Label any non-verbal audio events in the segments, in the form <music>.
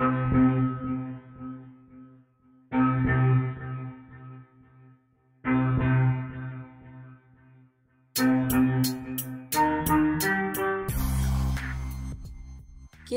¿Qué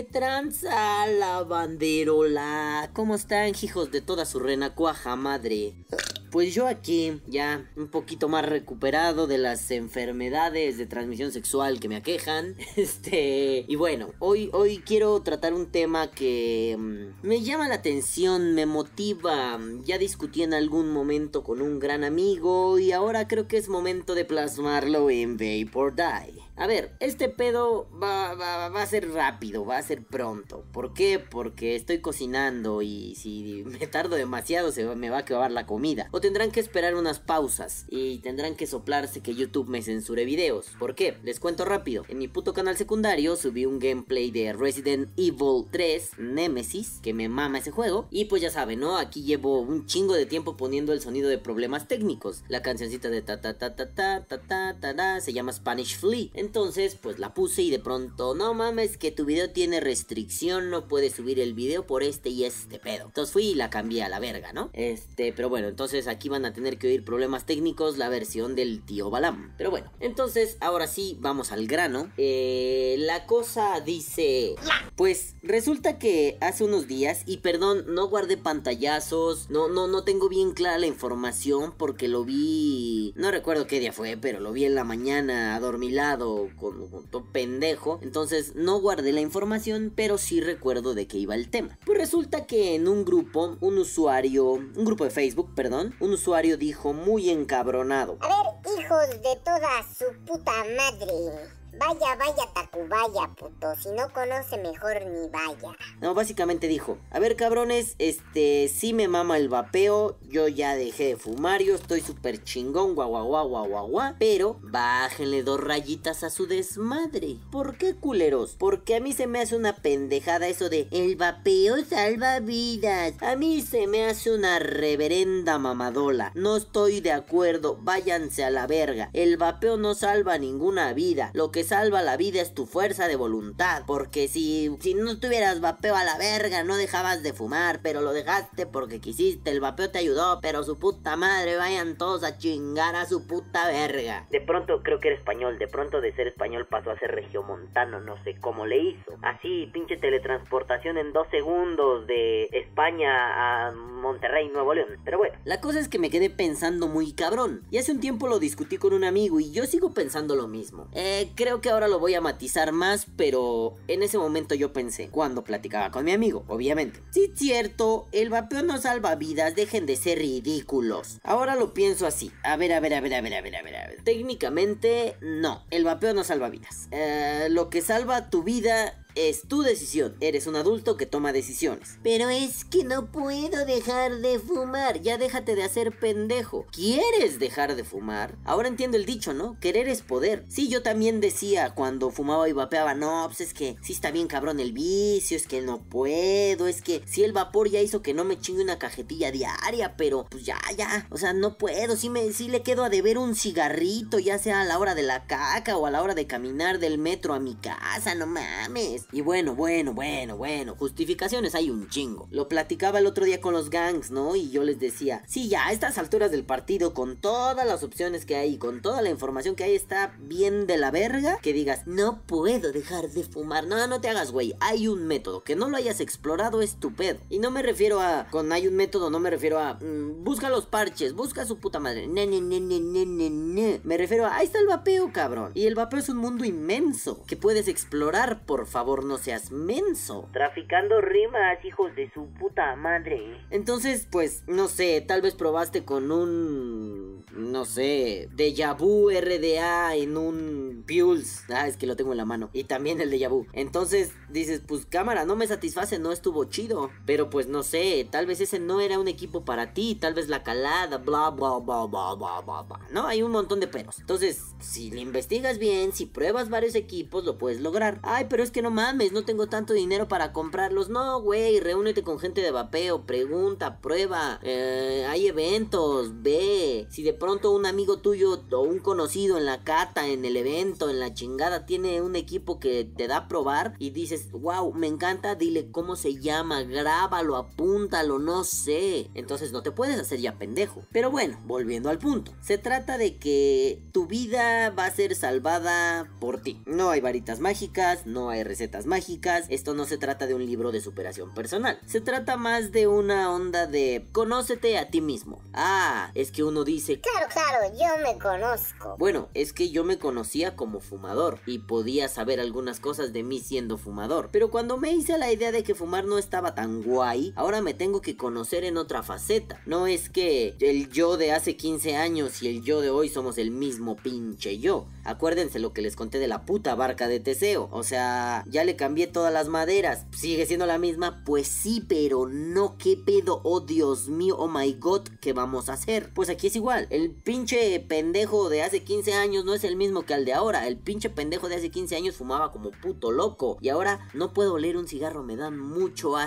tranza la banderola? ¿Cómo están, hijos de toda su renacuaja madre? Pues yo aquí, ya un poquito más recuperado de las enfermedades de transmisión sexual que me aquejan. <laughs> Este, y bueno, hoy, hoy quiero tratar un tema que mm, me llama la atención, me motiva. Ya discutí en algún momento con un gran amigo y ahora creo que es momento de plasmarlo en Vapor Die. A ver, este pedo va, va, va, a ser rápido, va a ser pronto. ¿Por qué? Porque estoy cocinando y si me tardo demasiado se me va a acabar la comida. O tendrán que esperar unas pausas y tendrán que soplarse que YouTube me censure videos. ¿Por qué? Les cuento rápido. En mi puto canal secundario subí un gameplay de Resident Evil 3 Nemesis, que me mama ese juego. Y pues ya saben, ¿no? Aquí llevo un chingo de tiempo poniendo el sonido de problemas técnicos. La cancioncita de ta ta ta ta ta ta ta ta, ta se llama Spanish Flea. Entonces, pues la puse y de pronto, no mames, que tu video tiene restricción, no puedes subir el video por este y este pedo. Entonces fui y la cambié a la verga, ¿no? Este, pero bueno, entonces aquí van a tener que oír problemas técnicos la versión del tío Balam. Pero bueno, entonces ahora sí, vamos al grano. Eh, la cosa dice... Pues resulta que hace unos días, y perdón, no guardé pantallazos, no, no, no tengo bien clara la información porque lo vi... No recuerdo qué día fue, pero lo vi en la mañana adormilado con, con todo pendejo. Entonces no guardé la información, pero sí recuerdo de qué iba el tema. Pues resulta que en un grupo, un usuario, un grupo de Facebook, perdón, un usuario dijo muy encabronado. A ver, hijos de toda su puta madre. Vaya, vaya, Tacubaya, puto. Si no conoce, mejor ni vaya. No, básicamente dijo: A ver, cabrones, este, sí me mama el vapeo. Yo ya dejé de fumar. Yo estoy súper chingón, guau, guau, guau, guau, guau. Pero bájenle dos rayitas a su desmadre. ¿Por qué, culeros? Porque a mí se me hace una pendejada eso de el vapeo salva vidas. A mí se me hace una reverenda mamadola. No estoy de acuerdo. Váyanse a la verga. El vapeo no salva ninguna vida. Lo que salva la vida es tu fuerza de voluntad. Porque si, si no tuvieras vapeo a la verga, no dejabas de fumar, pero lo dejaste porque quisiste, el vapeo te ayudó, pero su puta madre, vayan todos a chingar a su puta verga. De pronto creo que era español, de pronto de ser español pasó a ser regiomontano, no sé cómo le hizo. Así, pinche teletransportación en dos segundos de España a Monterrey, Nuevo León. Pero bueno, la cosa es que me quedé pensando muy cabrón. Y hace un tiempo lo discutí con un amigo y yo sigo pensando lo mismo. Eh, creo que ahora lo voy a matizar más, pero en ese momento yo pensé, cuando platicaba con mi amigo, obviamente. Sí, cierto, el vapeo no salva vidas, dejen de ser ridículos. Ahora lo pienso así. A ver, a ver, a ver, a ver, a ver, a ver, a ver. Técnicamente, no, el vapeo no salva vidas. Eh, lo que salva tu vida es tu decisión. Eres un adulto que toma decisiones. Pero es que no puedo dejar de fumar. Ya déjate de hacer pendejo. ¿Quieres dejar de fumar? Ahora entiendo el dicho, ¿no? Querer es poder. Sí, yo también decía cuando fumaba y vapeaba, no, pues es que sí está bien cabrón el vicio, es que no puedo, es que sí el vapor ya hizo que no me chingue una cajetilla diaria, pero pues ya, ya, o sea, no puedo, sí, me, sí le quedo a deber un cigarrito, ya sea a la hora de la caca o a la hora de caminar del metro a mi casa, no mames. Y bueno, bueno, bueno, bueno, justificaciones hay un chingo. Lo platicaba el otro día con los gangs, ¿no? Y yo les decía, sí, ya a estas alturas del partido, con todas las opciones que hay, con toda la información que hay, está bien de la verga que digas, no puedo dejar de fumar. No, no te hagas, güey, hay un método. Que no lo hayas explorado es tu pedo. Y no me refiero a, con hay un método, no me refiero a, mm, busca los parches, busca su puta madre. Ne, ne, ne, ne, ne, ne, ne. Me refiero a, ahí está el vapeo, cabrón. Y el vapeo es un mundo inmenso que puedes explorar, por favor, no seas menso. Traficando rimas, hijos de su puta madre. Entonces, pues, no sé, tal vez probaste con un. No sé, Deja Vu RDA en un Pulse. Ah, es que lo tengo en la mano. Y también el Deja Vu. Entonces dices, pues cámara, no me satisface, no estuvo chido. Pero pues no sé, tal vez ese no era un equipo para ti. Tal vez la calada, bla, bla, bla, bla, bla, bla, bla. No, hay un montón de peros. Entonces, si le investigas bien, si pruebas varios equipos, lo puedes lograr. Ay, pero es que no mames mames, no tengo tanto dinero para comprarlos. No, güey, reúnete con gente de vapeo, pregunta, prueba. Eh, hay eventos, ve. Si de pronto un amigo tuyo o un conocido en la cata, en el evento, en la chingada, tiene un equipo que te da a probar y dices, wow, me encanta, dile cómo se llama, grábalo, apúntalo, no sé. Entonces no te puedes hacer ya pendejo. Pero bueno, volviendo al punto. Se trata de que tu vida va a ser salvada por ti. No hay varitas mágicas, no hay recetas mágicas. Esto no se trata de un libro de superación personal. Se trata más de una onda de conócete a ti mismo. Ah, es que uno dice... Claro, claro, yo me conozco. Bueno, es que yo me conocía como fumador y podía saber algunas cosas de mí siendo fumador. Pero cuando me hice la idea de que fumar no estaba tan guay, ahora me tengo que conocer en otra faceta. No es que el yo de hace 15 años y el yo de hoy somos el mismo pinche yo. Acuérdense lo que les conté de la puta barca de Teseo. O sea, ya le cambié todas las maderas. ¿Sigue siendo la misma? Pues sí, pero no. ¿Qué pedo? Oh Dios mío, oh my god, ¿qué vamos a hacer? Pues aquí es igual. El pinche pendejo de hace 15 años no es el mismo que el de ahora. El pinche pendejo de hace 15 años fumaba como puto loco. Y ahora no puedo oler un cigarro, me dan mucho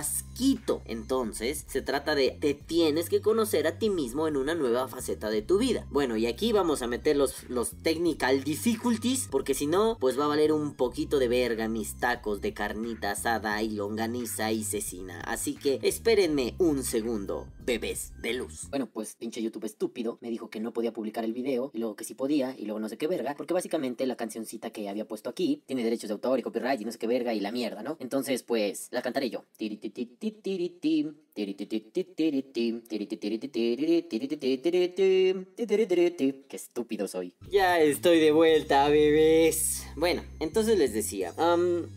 Entonces, se trata de te tienes que conocer a ti mismo en una nueva faceta de tu vida. Bueno, y aquí vamos a meter los, los technical difficulties, porque si no, pues va a valer un poquito de verga mis tacos de carnita asada y longaniza y cecina. Así que espérenme un segundo, bebés de luz. Bueno, pues pinche YouTube estúpido me dijo que no podía publicar el video y luego que sí podía y luego no sé qué verga, porque básicamente la cancioncita que había puesto aquí tiene derechos de autor y copyright y no sé qué verga y la mierda, ¿no? Entonces, pues la cantaré yo. Qué estúpido soy. Ya estoy de vuelta, bebés. Bueno, entonces les decía, am,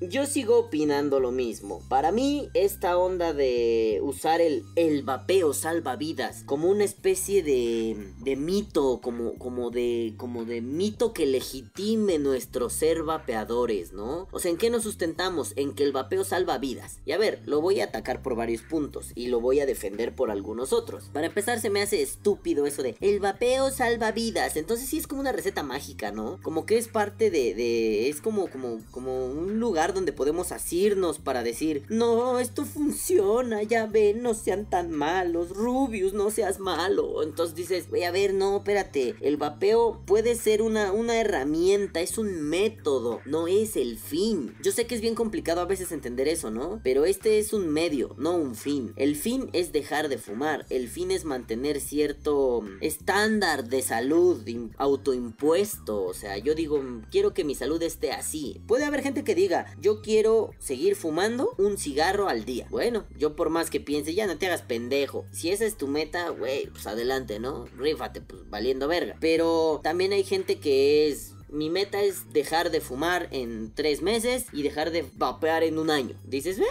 yo sigo opinando lo mismo. Para mí, esta onda de usar el, el vapeo salvavidas como una especie de, de mito, como, como, de, como de mito que legitime nuestro ser vapeadores, ¿no? O sea, ¿en qué nos sustentamos? En que el vapeo salva vidas. Y a ver, lo voy a atacar por varios puntos y lo voy a defender por algunos otros. Para empezar, se me hace estúpido eso de el vapeo salva vidas. Entonces sí es como una receta mágica, ¿no? Como que es parte de, de es como, como, como un lugar donde podemos asirnos para decir, no, esto funciona, ya ven, no sean tan malos, Rubius, no seas malo. Entonces dices, voy a ver, no, espérate, el vapeo puede ser una, una herramienta, es un método, no es el fin. Yo sé que es bien complicado a veces entender eso, ¿no? Pero este es un medio, no un fin. El fin es dejar de fumar, el fin es mantener cierto estándar de salud im- autoimpuesto, o sea, yo digo, quiero que mi salud esté así. Puede haber gente que diga, yo quiero seguir fumando un cigarro al día. Bueno, yo por más que piense, ya no te hagas pendejo. Si esa es tu meta, güey, pues adelante, ¿no? Rífate, pues valiendo verga. Pero también hay gente que es mi meta es dejar de fumar en tres meses y dejar de vapear en un año. Dices, "Eh,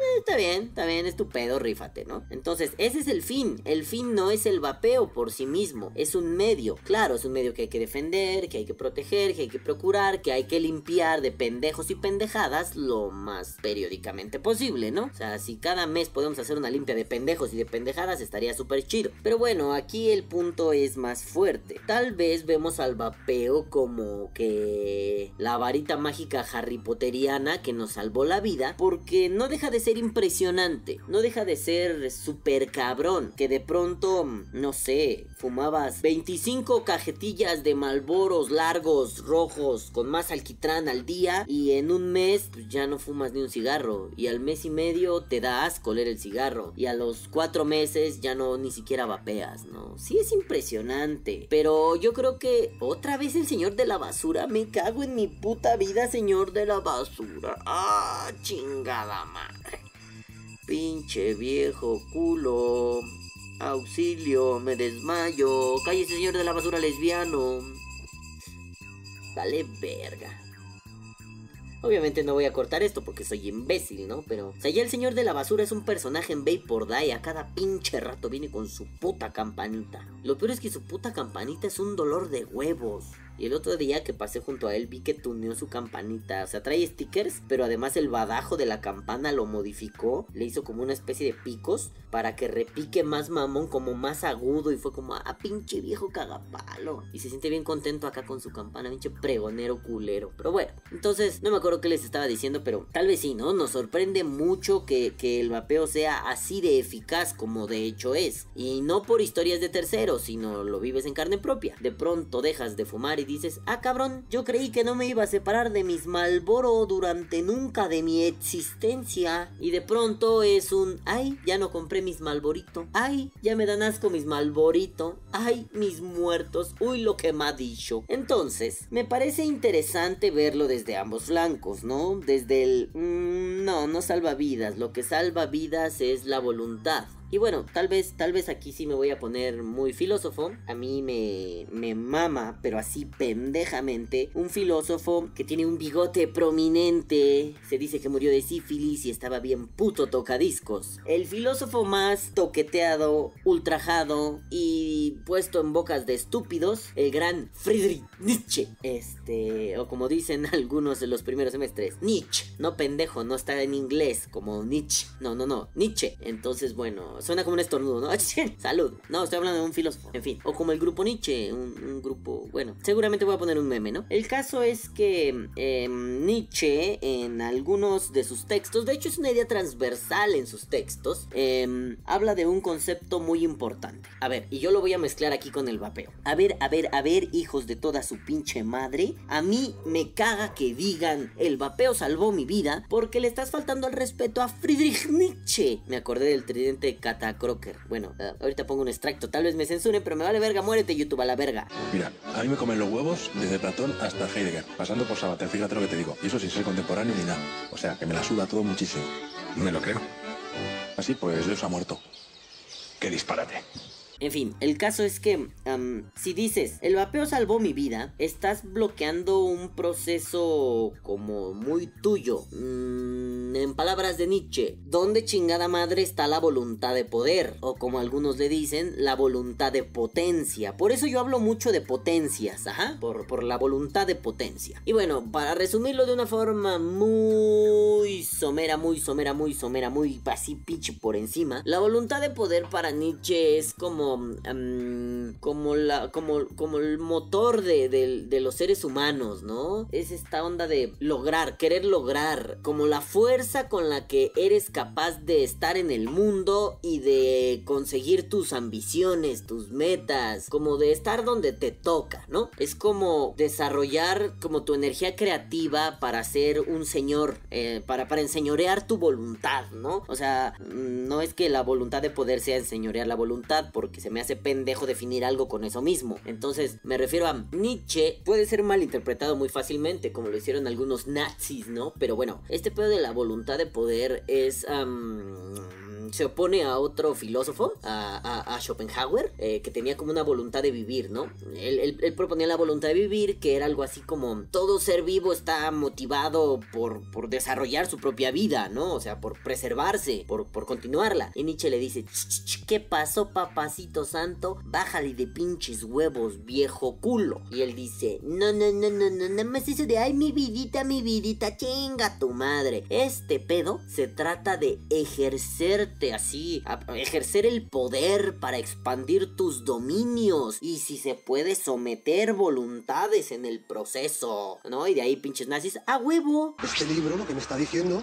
eh, está bien, está bien, es tu pedo, rífate, ¿no? Entonces, ese es el fin. El fin no es el vapeo por sí mismo, es un medio. Claro, es un medio que hay que defender, que hay que proteger, que hay que procurar, que hay que limpiar de pendejos y pendejadas lo más periódicamente posible, ¿no? O sea, si cada mes podemos hacer una limpia de pendejos y de pendejadas, estaría súper chido. Pero bueno, aquí el punto es más fuerte. Tal vez vemos al vapeo como que la varita mágica Harry Potteriana que nos salvó la vida, porque no deja de ser impresionante, no deja de ser súper cabrón, que de pronto, no sé, fumabas 25 cajetillas de malboros largos, rojos, con más alquitrán al día, y en un mes pues, ya no fumas ni un cigarro, y al mes y medio te da asco leer el cigarro, y a los cuatro meses ya no ni siquiera vapeas, ¿no? Sí es impresionante, pero yo creo que otra vez el señor de la basura, me cago en mi puta vida, señor de la basura. Ah, chingada madre. Pinche viejo culo. Auxilio, me desmayo. Cállese, señor de la basura lesbiano. Dale verga. Obviamente no voy a cortar esto porque soy imbécil, ¿no? Pero, o sea, ya el señor de la basura es un personaje en Vapor Die. A cada pinche rato viene con su puta campanita. Lo peor es que su puta campanita es un dolor de huevos. Y el otro día que pasé junto a él vi que tuneó su campanita. O sea, trae stickers, pero además el badajo de la campana lo modificó. Le hizo como una especie de picos para que repique más mamón, como más agudo. Y fue como, ah, pinche viejo cagapalo. Y se siente bien contento acá con su campana, pinche pregonero culero. Pero bueno, entonces no me acuerdo qué les estaba diciendo, pero tal vez sí, ¿no? Nos sorprende mucho que, que el vapeo sea así de eficaz como de hecho es. Y no por historias de terceros, sino lo vives en carne propia. De pronto dejas de fumar y dices, ah cabrón, yo creí que no me iba a separar de mis Malboro durante nunca de mi existencia. Y de pronto es un, ay, ya no compré mis Malborito. Ay, ya me dan asco mis Malborito. Ay, mis muertos. Uy, lo que me ha dicho. Entonces, me parece interesante verlo desde ambos flancos, ¿no? Desde el... Mm, no, no salva vidas. Lo que salva vidas es la voluntad. Y bueno, tal vez, tal vez aquí sí me voy a poner muy filósofo. A mí me, me mama, pero así pendejamente, un filósofo que tiene un bigote prominente. Se dice que murió de sífilis y estaba bien puto tocadiscos. El filósofo más toqueteado, ultrajado y puesto en bocas de estúpidos, el gran Friedrich Nietzsche. Este, o como dicen <laughs> algunos de los primeros semestres, Nietzsche. No pendejo, no está en inglés como Nietzsche. No, no, no, Nietzsche. Entonces, bueno, suena como un estornudo, ¿no? <laughs> Salud. No, estoy hablando de un filósofo. En fin, o como el grupo Nietzsche, un, grupo, bueno, seguramente voy a poner un meme, ¿no? El caso es que em, Nietzsche en algunos de sus textos, de hecho es una idea transversal en sus textos, em, habla de un concepto muy importante. A ver, y yo lo voy a mezclar aquí con el vapeo. A ver, a ver, a ver, hijos de toda su pinche madre, a mí me caga que digan el vapeo salvó mi vida porque le estás faltando al respeto a Friedrich Nietzsche. Me acordé del tridente Cata Crocker. Bueno, uh, ahorita pongo un extracto. Tal vez me censuren, pero me vale verga. Muérete, YouTube, a la verga. Mira, a mí me comen los huevos desde Platón hasta Heidegger, pasando por Sabater. Fíjate lo que te digo. Y eso sin ser contemporáneo ni nada. O sea, que me la suda todo muchísimo. Me lo creo. Así pues, Dios ha muerto. Qué disparate. En fin, el caso es que si dices, el vapeo salvó mi vida, estás bloqueando un proceso como muy tuyo. Mm, en palabras de Nietzsche, ¿dónde chingada madre está la voluntad de poder? O como algunos le dicen, la voluntad de potencia. Por eso yo hablo mucho de potencias, ajá, por, por la voluntad de potencia. Y bueno, para resumirlo de una forma muy somera, muy somera, muy somera, muy así pinche por encima, la voluntad de poder para Nietzsche es como Em, como, la, como, como el motor de, de, los seres humanos, ¿no? Es esta onda de lograr, querer lograr, como la fuerza con la que eres capaz de estar en el mundo y de conseguir tus ambiciones, tus metas, como de estar donde te toca, ¿no? Es como desarrollar como tu energía creativa para ser un señor, eh, para, para enseñorear tu voluntad, ¿no? O sea, no es que la voluntad de poder sea enseñorear la voluntad, porque se me hace pendejo definir algo con eso mismo. Entonces, me refiero a Nietzsche, puede ser mal interpretado muy fácilmente, como lo hicieron algunos nazis, ¿no? Pero bueno, este pedo de la voluntad de poder es se opone a otro filósofo, a, Schopenhauer, eh, que tenía como una voluntad de vivir, ¿no? Él, proponía la voluntad de vivir, que era algo así como todo ser vivo está motivado por, por desarrollar su propia vida, ¿no? O sea, por preservarse, por, por continuarla. Y Nietzsche le dice, ¿qué pasó, papacito santo? Bájale de pinches huevos, viejo culo. Y él dice, no, no, no, no, no, nada más eso de, ay, mi vidita, mi vidita, chinga tu madre. Este pedo se trata de ejercer así, ejercer el poder para expandir tus dominios y si se puede someter voluntades en el proceso, ¿no? Y de ahí pinches nazis, a huevo. Este libro lo que me está diciendo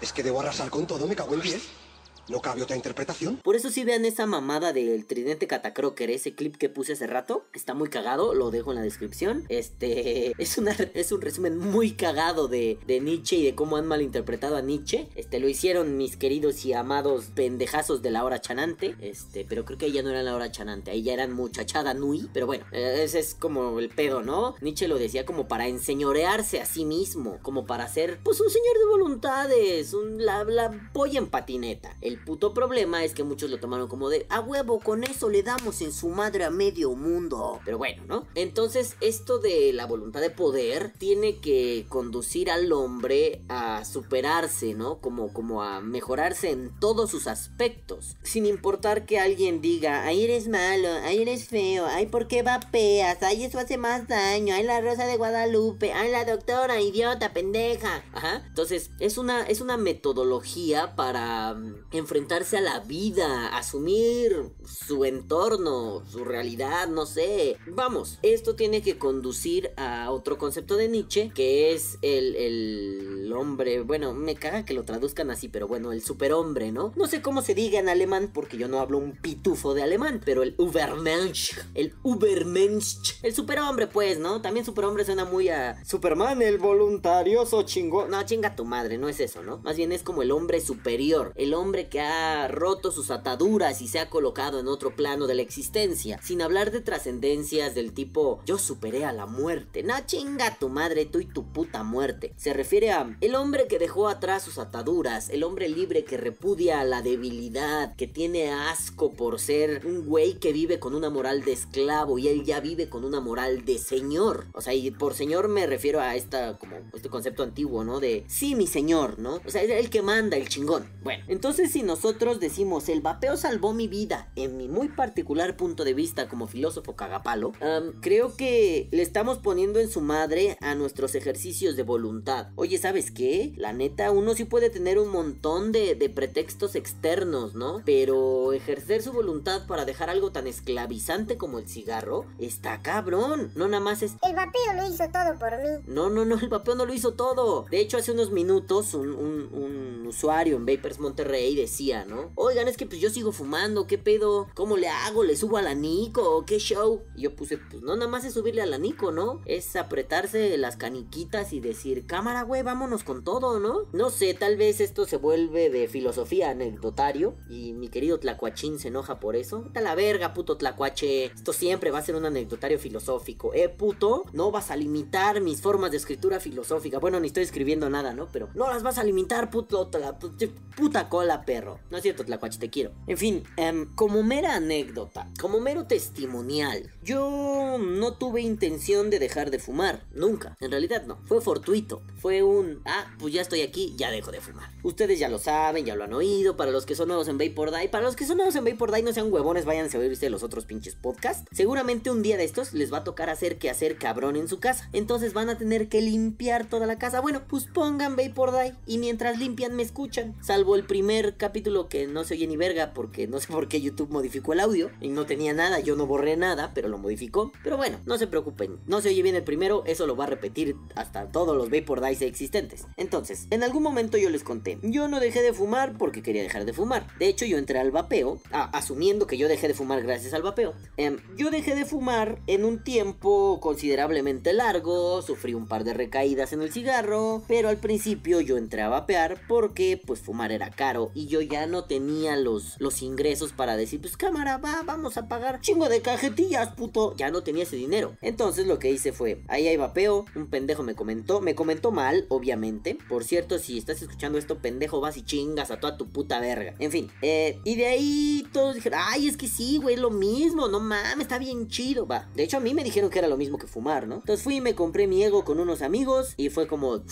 es que debo arrasar con todo, me cago en 10. ¿No cabe otra interpretación? Por eso si vean esa mamada del tridente catacroker, ese clip que puse hace rato. Está muy cagado, lo dejo en la descripción. Este <laughs> es, una, es un resumen muy cagado de, de Nietzsche y de cómo han malinterpretado a Nietzsche. Este lo hicieron mis queridos y amados pendejazos de la hora chanante. Este, pero creo que ahí ya no era la hora chanante, ahí ya eran muchachada nui. Pero bueno, eh, ese es como el pedo, ¿no? Nietzsche lo decía como para enseñorearse a sí mismo, como para ser, pues, un señor de voluntades, un, la, la polla en patineta. El puto problema es que muchos lo tomaron como de, a huevo, con eso le damos en su madre a medio mundo. Pero bueno, ¿no? Entonces, esto de la voluntad de poder tiene que conducir al hombre a superarse, ¿no? Como, como a mejorarse en todos sus aspectos. Sin importar que alguien diga, ay, eres malo, ay, eres feo, ay, ¿por qué vapeas? Ay, eso hace más daño, ay, la rosa de Guadalupe, ay, la doctora, idiota, pendeja. Ajá. Entonces, es una, es una metodología para mm, enfrentarse a la vida, asumir su entorno, su realidad, no sé. Vamos, esto tiene que conducir a otro concepto de Nietzsche, que es el, el hombre, bueno, me caga que lo traduzcan así, pero bueno, el superhombre, ¿no? No sé cómo se diga en alemán, porque yo no hablo un pitufo de alemán, pero el Übermensch, el Übermensch, el superhombre, pues, ¿no? También superhombre suena muy a Superman, el voluntarioso chingón. No, chinga tu madre, no es eso, ¿no? Más bien es como el hombre superior, el hombre que ha roto sus ataduras y se ha colocado en otro plano de la existencia, sin hablar de trascendencias del tipo yo superé a la muerte. No, chinga tu madre, tú y tu puta muerte. Se refiere a el hombre que dejó atrás sus ataduras, el hombre libre que repudia la debilidad, que tiene asco por ser un güey que vive con una moral de esclavo y él ya vive con una moral de señor. O sea, y por señor me refiero a esta como este concepto antiguo, ¿no? De sí, mi señor, ¿no? O sea, es el que manda, el chingón. Bueno, entonces si nosotros decimos el vapeo salvó mi vida, en mi muy particular punto de vista como filósofo cagapalo, creo que le estamos poniendo en su madre a nuestros ejercicios de voluntad. Oye, ¿sabes qué? La neta, uno sí puede tener un montón de, de pretextos externos, ¿no? Pero ejercer su voluntad para dejar algo tan esclavizante como el cigarro está cabrón. No nada más es El vapeo lo hizo todo por mí. no, no, no, el vapeo no lo hizo todo. De hecho, hace unos minutos un, un- un usuario en Vapers Monterrey decía, Oigan, es que pues yo sigo fumando, ¿qué pedo? ¿Cómo le hago? ¿Le subo a la Nico? ¿Qué show? Y yo puse, pues no, nada más es subirle a la Nico, ¿no? Es apretarse las caniquitas y decir, cámara, güey, vámonos con todo, ¿no? No sé, tal vez esto se vuelve de filosofía anecdotario y mi querido Tlacuachín se enoja por eso. Vete a la verga, puto Tlacuache. Esto siempre va a ser un anecdotario filosófico. Eh, puto, no vas a limitar mis formas de escritura filosófica. Bueno, ni estoy escribiendo nada, ¿no? Pero no las vas a limitar, puto, pu- puta cola, perro. No es cierto, Tlacuache, te quiero. En fin, em, como mera anécdota, como mero testimonial, yo no tuve intención de dejar de fumar. Nunca. En realidad no. Fue fortuito. Fue un, ah, pues ya estoy aquí, ya dejo de fumar. Ustedes ya lo saben, ya lo han oído. Para los que son nuevos en Vapor Die, para los que son nuevos en Vapor Die, no sean huevones, váyanse a oírse los otros pinches podcasts. Seguramente un día de estos les va a tocar hacer que hacer cabrón en su casa. Entonces van a tener que limpiar toda la casa. Bueno, pues pongan Vapor Die y mientras limpian me escuchan. Salvo el primer capítulo que no se oye ni verga porque no sé <laughs> por qué YouTube modificó el audio y no tenía nada, yo no borré nada, pero lo modificó. Pero bueno, no se preocupen, no se oye bien el primero, eso lo va a repetir hasta todos los Vapor Dice existentes. Entonces, en algún momento yo les conté, yo no dejé de fumar porque quería dejar de fumar. De hecho, yo entré al vapeo, ah, asumiendo que yo dejé de fumar gracias al vapeo. Em, yo dejé de fumar en un tiempo considerablemente largo, sufrí un par de recaídas en el cigarro, pero al principio yo entré a vapear porque pues fumar era caro y yo ya no tenía los, los ingresos para decir, pues cámara, va, vamos a pagar chingo de cajetillas, puto. Ya no tenía ese dinero. Entonces lo que hice fue, ahí hay vapeo, un pendejo me comentó, me comentó mal, obviamente. Por cierto, si estás escuchando esto, pendejo, vas y chingas a toda tu puta verga. En fin, eh, y de ahí todos dijeron, ay, es que sí, güey, lo mismo, no mames, está bien chido, va. De hecho, a mí me dijeron que era lo mismo que fumar, ¿no? Entonces fui y me compré mi ego con unos amigos y fue como...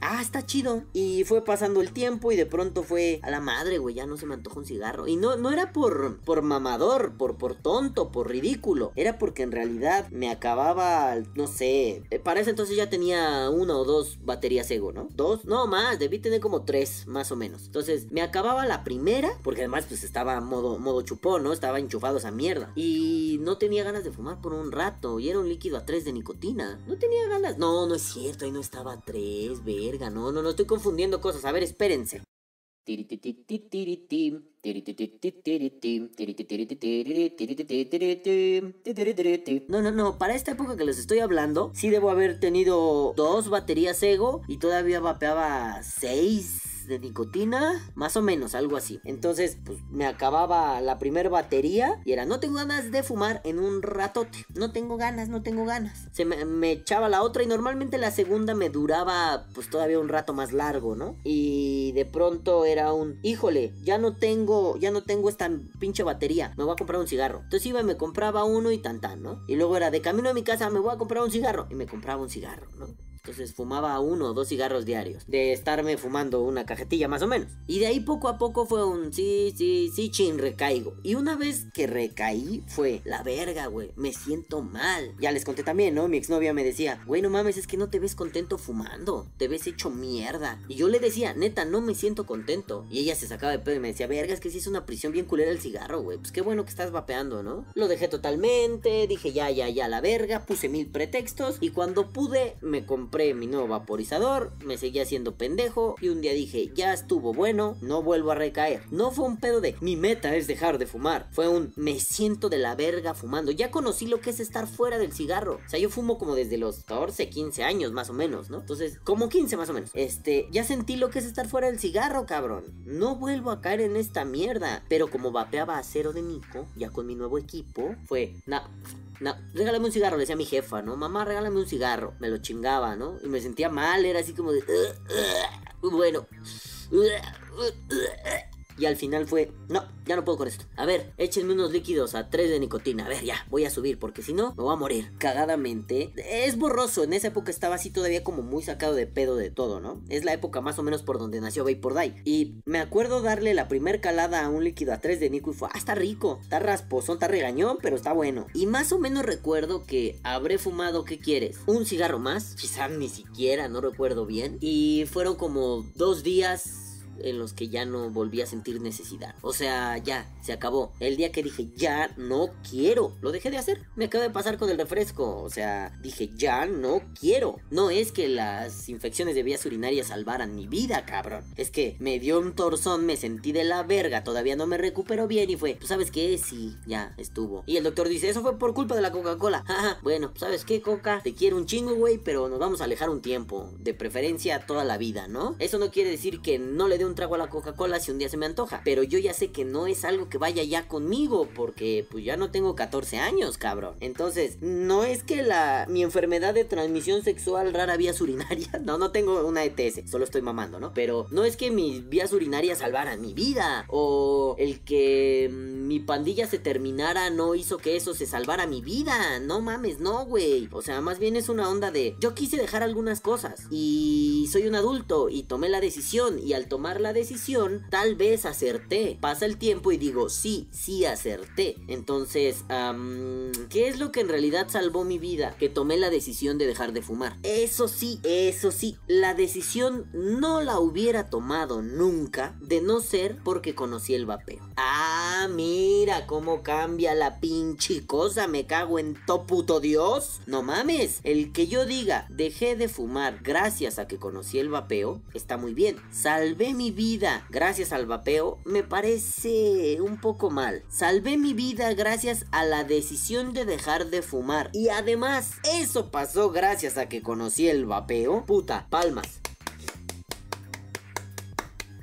Ah, está chido. Y fue pasando el tiempo y de pronto fue a la madre, güey, ya no se me antoja un cigarro. Y no, no era por, por mamador, por, por tonto, por ridículo. Era porque en realidad me acababa, no sé, eh, para ese entonces ya tenía una o dos baterías ego, ¿no? Dos, no más, debí tener como tres, más o menos. Entonces me acababa la primera, porque además pues estaba modo, modo chupón, ¿no? Estaba enchufado esa mierda. Y no tenía ganas de fumar por un rato. Y era un líquido a tres de nicotina. No tenía ganas. No, no es cierto, ahí no estaba a tres, verga. No, no, no estoy confundiendo cosas. A ver, espérense. No, no, no, para esta época que les estoy hablando, sí debo haber tenido dos baterías Ego y todavía vapeaba seis 3 de nicotina, más o menos, algo así. Entonces, pues me acababa la primera batería y era, no tengo ganas de fumar en un ratote. No tengo ganas, no tengo ganas. Se me, me echaba la otra y normalmente la segunda me duraba pues todavía un rato más largo, ¿no? Y de pronto era un, híjole, ya no tengo, ya no tengo esta pinche batería, me voy a comprar un cigarro. Entonces iba y me compraba uno y tan, ¿no? Y luego era de camino a mi casa, me voy a comprar un cigarro y me compraba un cigarro, ¿no? Entonces fumaba uno o dos cigarros diarios. De estarme fumando una cajetilla más o menos. Y de ahí poco a poco fue un sí, sí, sí, chin, recaigo. Y una vez que recaí fue la verga, güey. Me siento mal. Ya les conté también, ¿no? Mi exnovia me decía, güey, no mames, es que no te ves contento fumando. Te ves hecho mierda. Y yo le decía, neta, no me siento contento. Y ella se sacaba de pedo y me decía, verga, es que sí es una prisión bien culera el cigarro, güey. Pues qué bueno que estás vapeando, ¿no? Lo dejé totalmente. Dije, ya, ya, ya, la verga. Puse mil pretextos. Y cuando pude, me compré mi nuevo vaporizador, me seguía haciendo pendejo y un día dije, ya estuvo bueno, no vuelvo a recaer. No fue un pedo de, mi meta es dejar de fumar, fue un, me siento de la verga fumando. Ya conocí lo que es estar fuera del cigarro. O sea, yo fumo como desde los 14, 15 años más o menos, ¿no? Entonces, como 15 más o menos. Este, ya sentí lo que es estar fuera del cigarro, cabrón. No vuelvo a caer en esta mierda. Pero como vapeaba a cero de Nico, ya con mi nuevo equipo, fue, nah, no, regálame un cigarro, le decía mi jefa, ¿no? Mamá, regálame un cigarro. Me lo chingaba, ¿no? Y me sentía mal, era así como de... bueno. Y al final fue, no, ya no puedo con esto. A ver, échenme unos líquidos a 3 de nicotina. A ver, ya, voy a subir porque si no, me voy a morir. Cagadamente. Es borroso, en esa época estaba así todavía como muy sacado de pedo de todo, ¿no? Es la época más o menos por donde nació Vapor Die. Y me acuerdo darle la primer calada a un líquido a 3 de Nico y fue, ah, está rico, está rasposón, está regañón, pero está bueno. Y más o menos recuerdo que habré fumado, ¿qué quieres? Un cigarro más, quizás ni siquiera, no recuerdo bien. Y fueron como dos días en los que ya no volví a sentir necesidad. O sea, ya, se acabó. El día que dije, ya no quiero, lo dejé de hacer. Me acaba de pasar con el refresco. O sea, dije, ya no quiero. No es que las infecciones de vías urinarias salvaran mi vida, cabrón. Es que me dio un torzón, me sentí de la verga, todavía no me recupero bien y fue, ¿tú sabes qué? Sí, ya estuvo. Y el doctor dice, eso fue por culpa de la Coca-Cola. <laughs> bueno, ¿sabes qué, Coca? Te quiero un chingo, güey, pero nos vamos a alejar un tiempo. De preferencia toda la vida, ¿no? Eso no quiere decir que no le dé un trago a la Coca-Cola si un día se me antoja. Pero yo ya sé que no es algo que vaya ya conmigo, porque pues ya no tengo 14 años, cabrón. Entonces, no es que la mi enfermedad de transmisión sexual rara vías urinarias, <laughs> no, no tengo una ETS, solo estoy mamando, ¿no? Pero no es que mis vías urinarias salvaran mi vida, o el que mi pandilla se terminara no hizo que eso se salvara mi vida. No mames, no, güey. O sea, más bien es una onda de yo quise dejar algunas cosas y soy un adulto y tomé la decisión y al tomar la decisión tal vez acerté. Pasa el tiempo y digo, sí, sí acerté. Entonces, ¿qué es lo que en realidad salvó mi vida? Que tomé la decisión de dejar de fumar. Eso sí, eso sí, la decisión no la hubiera tomado nunca de no ser porque conocí el vapeo. Ah, mira cómo cambia la pinche cosa, me cago en to puto Dios. No mames, el que yo diga, dejé de fumar gracias a que conocí el vapeo, está muy bien. Salvé mi vida gracias al vapeo, me parece un poco mal. Salvé mi vida gracias a la decisión de dejar de fumar. Y además, eso pasó gracias a que conocí el vapeo. Puta, palmas.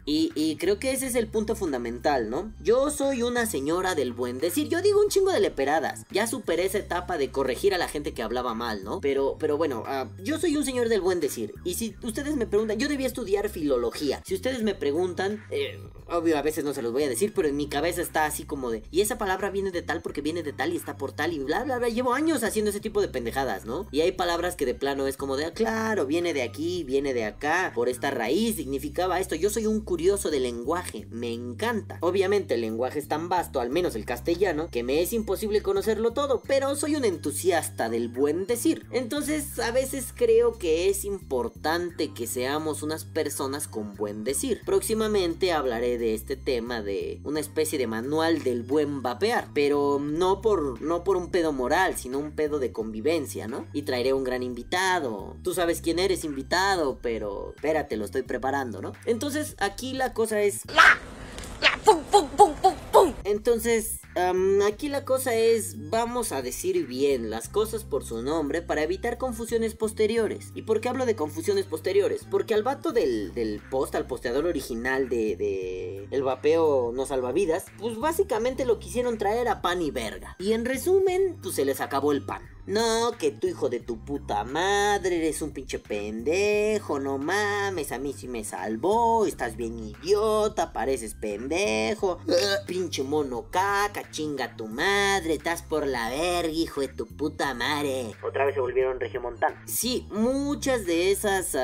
Y, creo que ese es el punto fundamental, ¿no? Yo soy una señora del buen decir. Yo digo un chingo de leperadas. Ya superé esa etapa de corregir a la gente que hablaba mal, ¿no? Pero, pero bueno, ah, yo soy un señor del buen decir. Y si ustedes me preguntan, yo debía estudiar filología. Si ustedes me preguntan, eh, obvio, a veces no se los voy a decir, pero en mi cabeza está así como de. Y esa palabra viene de tal porque viene de tal y está por tal y bla, bla, bla. Llevo años haciendo ese tipo de pendejadas, ¿no? Y hay palabras que de plano es como de, ah, claro, viene de aquí, viene de acá, por esta raíz significaba esto. Yo soy un curioso del lenguaje, me encanta. Obviamente el lenguaje es tan vasto, al menos el castellano, que me es imposible conocerlo todo, pero soy un entusiasta del buen decir. Entonces a veces creo que es importante que seamos unas personas con buen decir. Próximamente hablaré de este tema de una especie de manual del buen vapear, pero no por no por un pedo moral, sino un pedo de convivencia, ¿no? Y traeré un gran invitado. Tú sabes quién eres invitado, pero espérate, lo estoy preparando, ¿no? Entonces, aquí la cosa es... La, la, pum, pum, pum, pum, pum. Entonces, aquí la cosa es, vamos a decir bien las cosas por su nombre para evitar confusiones posteriores. ¿Y por qué hablo de confusiones posteriores? Porque al vato del, del post, al posteador original de, de El Vapeo No Salvavidas, pues básicamente lo quisieron traer a pan y verga. Y en resumen, pues se les acabó el pan. No, que tu hijo de tu puta madre, eres un pinche pendejo, no mames, a mí sí me salvó, estás bien idiota, pareces pendejo, <laughs> pinche mono caca, chinga tu madre, estás por la verga, hijo de tu puta madre. Otra vez se volvieron regiomontanos. Sí, muchas de esas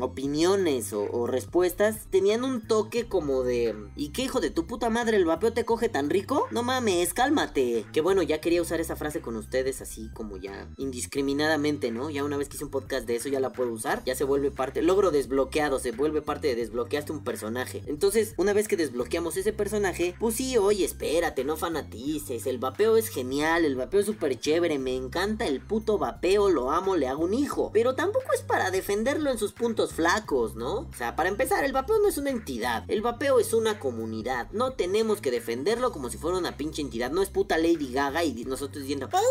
opiniones o, o respuestas tenían un toque como de, ¿y qué hijo de tu puta madre el vapeo te coge tan rico? No mames, cálmate. Que bueno, ya quería usar esa frase con ustedes así como ya indiscriminadamente, ¿no? Ya una vez que hice un podcast de eso ya la puedo usar, ya se vuelve parte, logro desbloqueado, se vuelve parte de desbloqueaste un personaje. Entonces, una vez que desbloqueamos ese personaje, pues sí, oye, espérate, no fanatices, el vapeo es genial, el vapeo es súper chévere, me encanta el puto vapeo, lo amo, le hago un hijo, pero tampoco es para defenderlo en sus puntos flacos, ¿no? O sea, para empezar, el vapeo no es una entidad, el vapeo es una comunidad, no tenemos que defenderlo como si fuera una pinche entidad, no es puta Lady Gaga y nosotros diciendo, ¡Ay,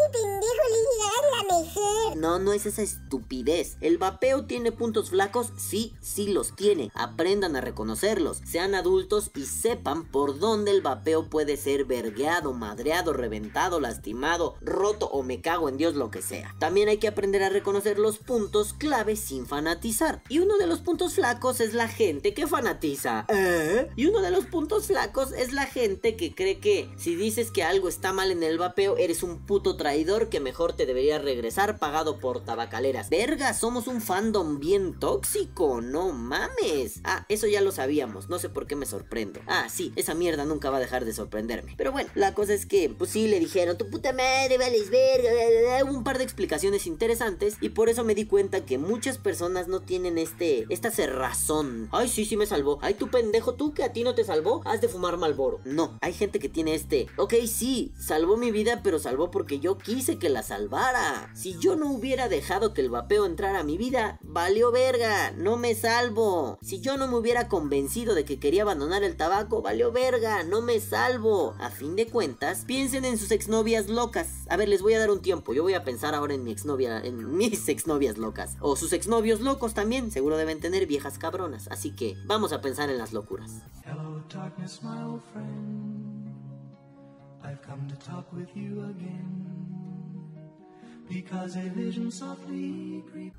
no, no es esa estupidez. ¿El vapeo tiene puntos flacos? Sí, sí los tiene. Aprendan a reconocerlos. Sean adultos y sepan por dónde el vapeo puede ser vergueado, madreado, reventado, lastimado, roto o me cago en Dios lo que sea. También hay que aprender a reconocer los puntos clave sin fanatizar. Y uno de los puntos flacos es la gente que fanatiza. ¿Eh? Y uno de los puntos flacos es la gente que cree que si dices que algo está mal en el vapeo, eres un puto traidor que mejor te debería regresar pagado por tabacaleras. Verga, somos un fandom bien tóxico, no mames. Ah, eso ya lo sabíamos, no sé por qué me sorprendo. Ah, sí, esa mierda nunca va a dejar de sorprenderme. Pero bueno, la cosa es que, pues sí, le dijeron, tu puta madre, vales verga. Hubo un par de explicaciones interesantes y por eso me di cuenta que muchas personas no tienen este, esta cerrazón. Ay, sí, sí me salvó. Ay, tú pendejo, tú que a ti no te salvó, has de fumar malboro. No, hay gente que tiene este, ok, sí, salvó mi vida, pero salvó porque yo quise que la salvara. Si yo no hubiera dejado que el vapeo entrara a mi vida, valió verga, no me salvo. Si yo no me hubiera convencido de que quería abandonar el tabaco, valió verga, no me salvo. A fin de cuentas, piensen en sus exnovias locas. A ver, les voy a dar un tiempo. Yo voy a pensar ahora en mi exnovia, en mis exnovias locas. O sus exnovios locos también, seguro deben tener viejas cabronas. Así que vamos a pensar en las locuras. Hello, darkness, my old friend. I've come to talk with you again.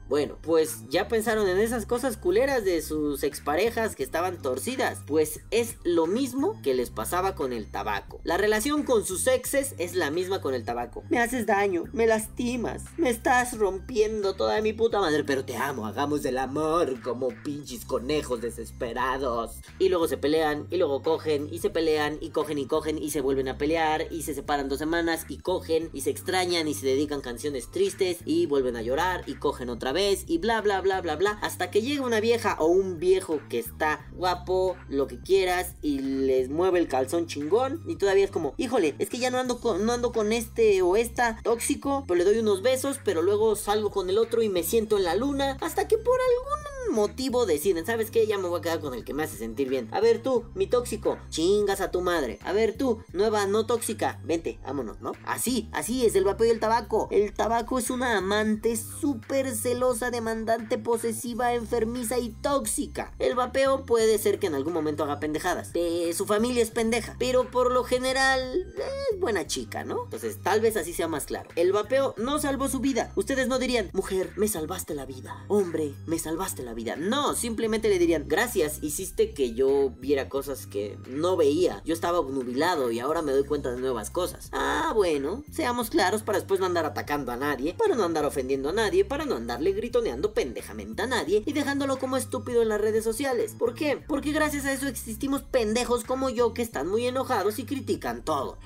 Bueno, pues ya pensaron en esas cosas culeras de sus exparejas que estaban torcidas. Pues es lo mismo que les pasaba con el tabaco. La relación con sus exes es la misma con el tabaco. Me haces daño, me lastimas, me estás rompiendo toda mi puta madre, pero te amo, hagamos el amor como pinches conejos desesperados. Y luego se pelean, y luego cogen, y se pelean, y cogen y cogen, y se vuelven a pelear, y se separan dos semanas, y cogen, y se extrañan, y se dedican canciones tristes, y vuelven a llorar, y cogen otra vez, y bla bla bla bla bla, hasta que llega una vieja o un viejo que está guapo, lo que quieras, y les mueve el calzón chingón, y todavía es como, híjole, es que ya no ando con, no ando con este o esta tóxico, pero le doy unos besos, pero luego salgo con el otro y me siento en la luna, hasta que por algún motivo deciden, ¿sabes qué? Ya me voy a quedar con el que me hace sentir bien. A ver tú, mi tóxico, chingas a tu madre. A ver tú, nueva no tóxica, vente, vámonos, ¿no? Así, así es el vapeo y el tabaco. El tabaco es una amante súper celosa, demandante, posesiva, enfermiza y tóxica. El vapeo puede ser que en algún momento haga pendejadas. Su familia es pendeja, pero por lo general es buena chica, ¿no? Entonces tal vez así sea más claro. El vapeo no salvó su vida. Ustedes no dirían, mujer, me salvaste la vida. Hombre, me salvaste la vida. No, simplemente le dirían, gracias, hiciste que yo viera cosas que no veía. Yo estaba obnubilado y ahora me doy cuenta de nuevas cosas. Ah, bueno, seamos claros para después no andar atacando a nadie, para no andar ofendiendo a nadie, para no andarle gritoneando pendejamente a nadie y dejándolo como estúpido en las redes sociales. ¿Por qué? Porque gracias a eso existimos pendejos como yo que están muy enojados y critican todo.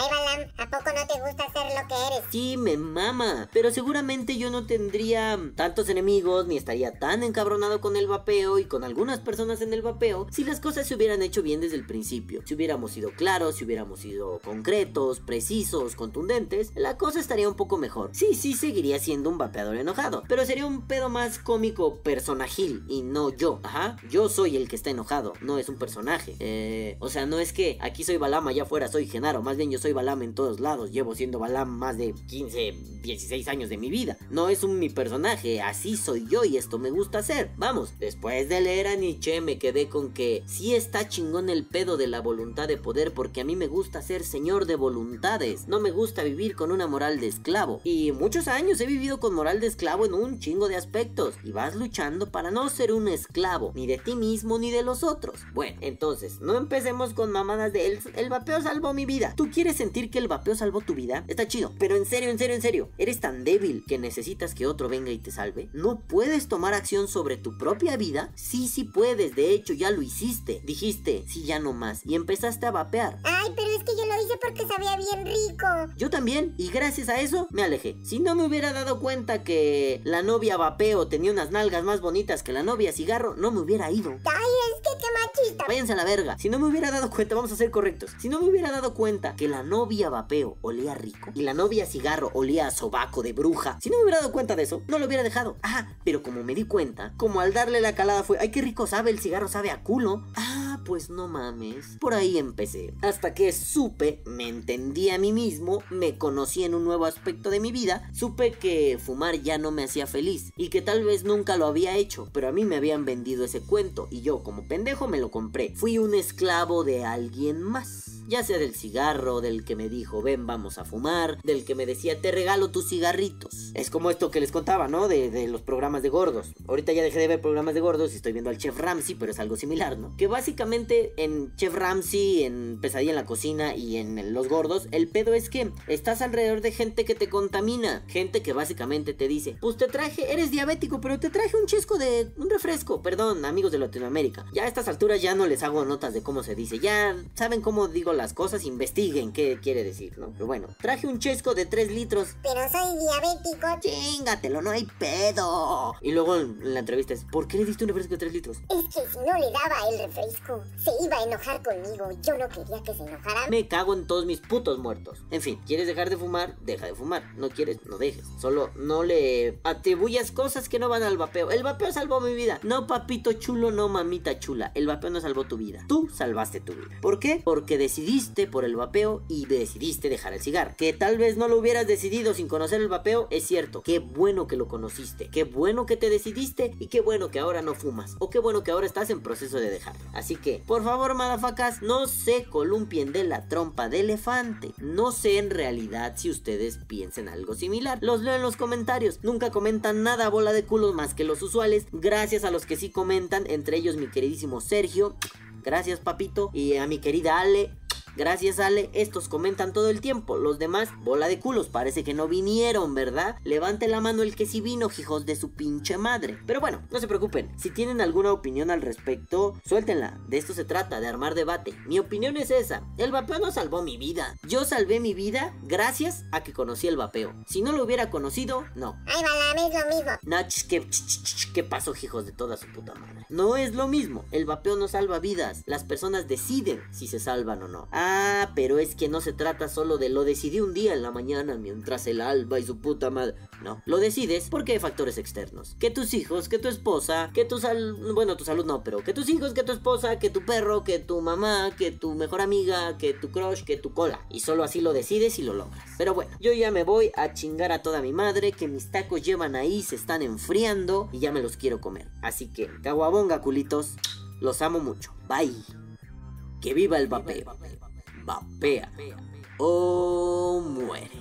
Ay, Balam, ¿a poco no te gusta ser lo que eres? Sí, me mama. Pero seguramente yo no tendría tantos enemigos ni estaría tan encabronado con el vapeo y con algunas personas en el vapeo si las cosas se hubieran hecho bien desde el principio. Si hubiéramos sido claros, si hubiéramos sido concretos, precisos, contundentes, la cosa estaría un poco mejor. Sí, sí, seguiría siendo un vapeador enojado, pero sería un pedo más cómico personajil y no yo. Ajá, yo soy el que está enojado, no es un personaje. Eh, o sea, no es que aquí soy Balam, allá afuera soy Genaro, más bien yo soy Balam en todos lados, llevo siendo Balam más de 15, 16 años de mi vida. No es un mi personaje, así soy yo y esto me gusta hacer. Vamos, después de leer a Nietzsche me quedé con que sí está chingón el pedo de la voluntad de poder porque a mí me gusta ser señor de voluntades, no me gusta vivir con una moral de esclavo. Y muchos años he vivido con moral de esclavo en un chingo de aspectos y vas luchando para no ser un esclavo, ni de ti mismo ni de los otros. Bueno, entonces, no empecemos con mamadas de el, el vapeo salvó mi vida. ¿Tú quieres sentir que el vapeo salvó tu vida? Está chido, pero en serio, en serio, en serio, ¿eres tan débil que necesitas que otro venga y te salve? ¿No puedes tomar acción sobre tu propia vida? Sí, sí puedes, de hecho ya lo hiciste. Dijiste, sí, ya no más, y empezaste a vapear. Ay, pero es que yo lo hice porque sabía bien rico. Yo también, y gracias a eso me alejé. Si no me hubiera dado cuenta que la novia vapeo tenía unas nalgas más bonitas que la novia cigarro, no me hubiera ido. Ay, es que qué machista. Váyanse a la verga. Si no me hubiera dado cuenta, vamos a ser correctos. Si no me hubiera dado cuenta que la novia vapeo olía rico y la novia cigarro olía a sobaco de bruja, si no me hubiera dado cuenta de eso, no lo hubiera dejado. Ah, pero como me di cuenta, como al darle la calada fue, ay, qué rico sabe, el cigarro sabe a culo. Ah, pues no mames. Por ahí empecé. Hasta que supe, me entendí a mí mismo, me conocí en un nuevo aspecto de mi vida, supe que fumar ya no me hacía feliz y que tal vez nunca lo había hecho, pero a mí me habían vendido ese cuento y yo como pendejo me lo compré. Fui un esclavo de alguien más. Ya sea del cigarro, del que me dijo, ven, vamos a fumar, del que me decía, te regalo tus cigarritos. Es como esto que les contaba, ¿no? De, de los programas de gordos. Ahorita ya dejé de ver programas de gordos y estoy viendo al Chef Ramsay, pero es algo similar, ¿no? Que básicamente en Chef Ramsay, en Pesadilla en la Cocina y en Los Gordos, el pedo es que estás alrededor de gente que te contamina. Gente que básicamente te dice, pues te traje, eres diabético, pero te traje un chesco de un refresco. Perdón, amigos de Latinoamérica. Ya a estas alturas ya no les hago notas de cómo se dice. Ya saben cómo digo las cosas, investiguen qué quiere decir, ¿no? Pero bueno, traje un chesco de 3 litros. Pero soy diabético. Chingatelo, no hay pedo. Y luego en la entrevista es, ¿por qué le diste un refresco de 3 litros? Es que si no le daba el refresco, se iba a enojar conmigo. Yo no quería que se enojara. Me cago en todos mis putos muertos. En fin, ¿quieres dejar de fumar? Deja de fumar. No quieres, no dejes. Solo no le atribuyas cosas que no van al vapeo. El vapeo salvó mi vida. No, papito chulo, no, mamita chula. El vapeo no salvó tu vida. Tú salvaste tu vida. ¿Por qué? Porque decidiste por el vapeo y decidiste dejar el cigarro. Que tal vez no lo hubieras decidido sin conocer el vapeo, es cierto. Qué bueno que lo conociste. Qué bueno que te decidiste y qué bueno que ahora no fumas. O qué bueno que ahora estás en proceso de dejar. Así que, por favor, madafacas, no se columpien de la trompa de elefante. No sé en realidad si ustedes piensen algo similar. Los leo en los comentarios. Nunca comentan nada bola de culos más que los usuales. Gracias a los que sí comentan, entre ellos mi queridísimo Sergio. Gracias, papito. Y a mi querida Ale. Gracias Ale, estos comentan todo el tiempo, los demás, bola de culos, parece que no vinieron, ¿verdad? Levante la mano el que sí vino, hijos de su pinche madre. Pero bueno, no se preocupen, si tienen alguna opinión al respecto, suéltenla, de esto se trata, de armar debate. Mi opinión es esa, el vapeo no salvó mi vida. Yo salvé mi vida gracias a que conocí el vapeo. Si no lo hubiera conocido, no. Ay, Balam, es lo mismo. No, ch, ¿qué, ch, ch, ch, ¿qué pasó, hijos de toda su puta madre? No es lo mismo. El vapeo no salva vidas. Las personas deciden si se salvan o no. Ah, pero es que no se trata solo de lo decidí un día en la mañana mientras el alba y su puta madre. No, lo decides porque hay factores externos. Que tus hijos, que tu esposa, que tu salud, bueno, tu salud no, pero que tus hijos, que tu esposa, que tu perro, que tu mamá, que tu mejor amiga, que tu crush, que tu cola. Y solo así lo decides y lo logras. Pero bueno, yo ya me voy a chingar a toda mi madre, que mis tacos llevan ahí, se están enfriando y ya me los quiero comer. Así que, caguabonga, culitos, los amo mucho. Bye. Que viva el vapeo. vapea o oh, muere.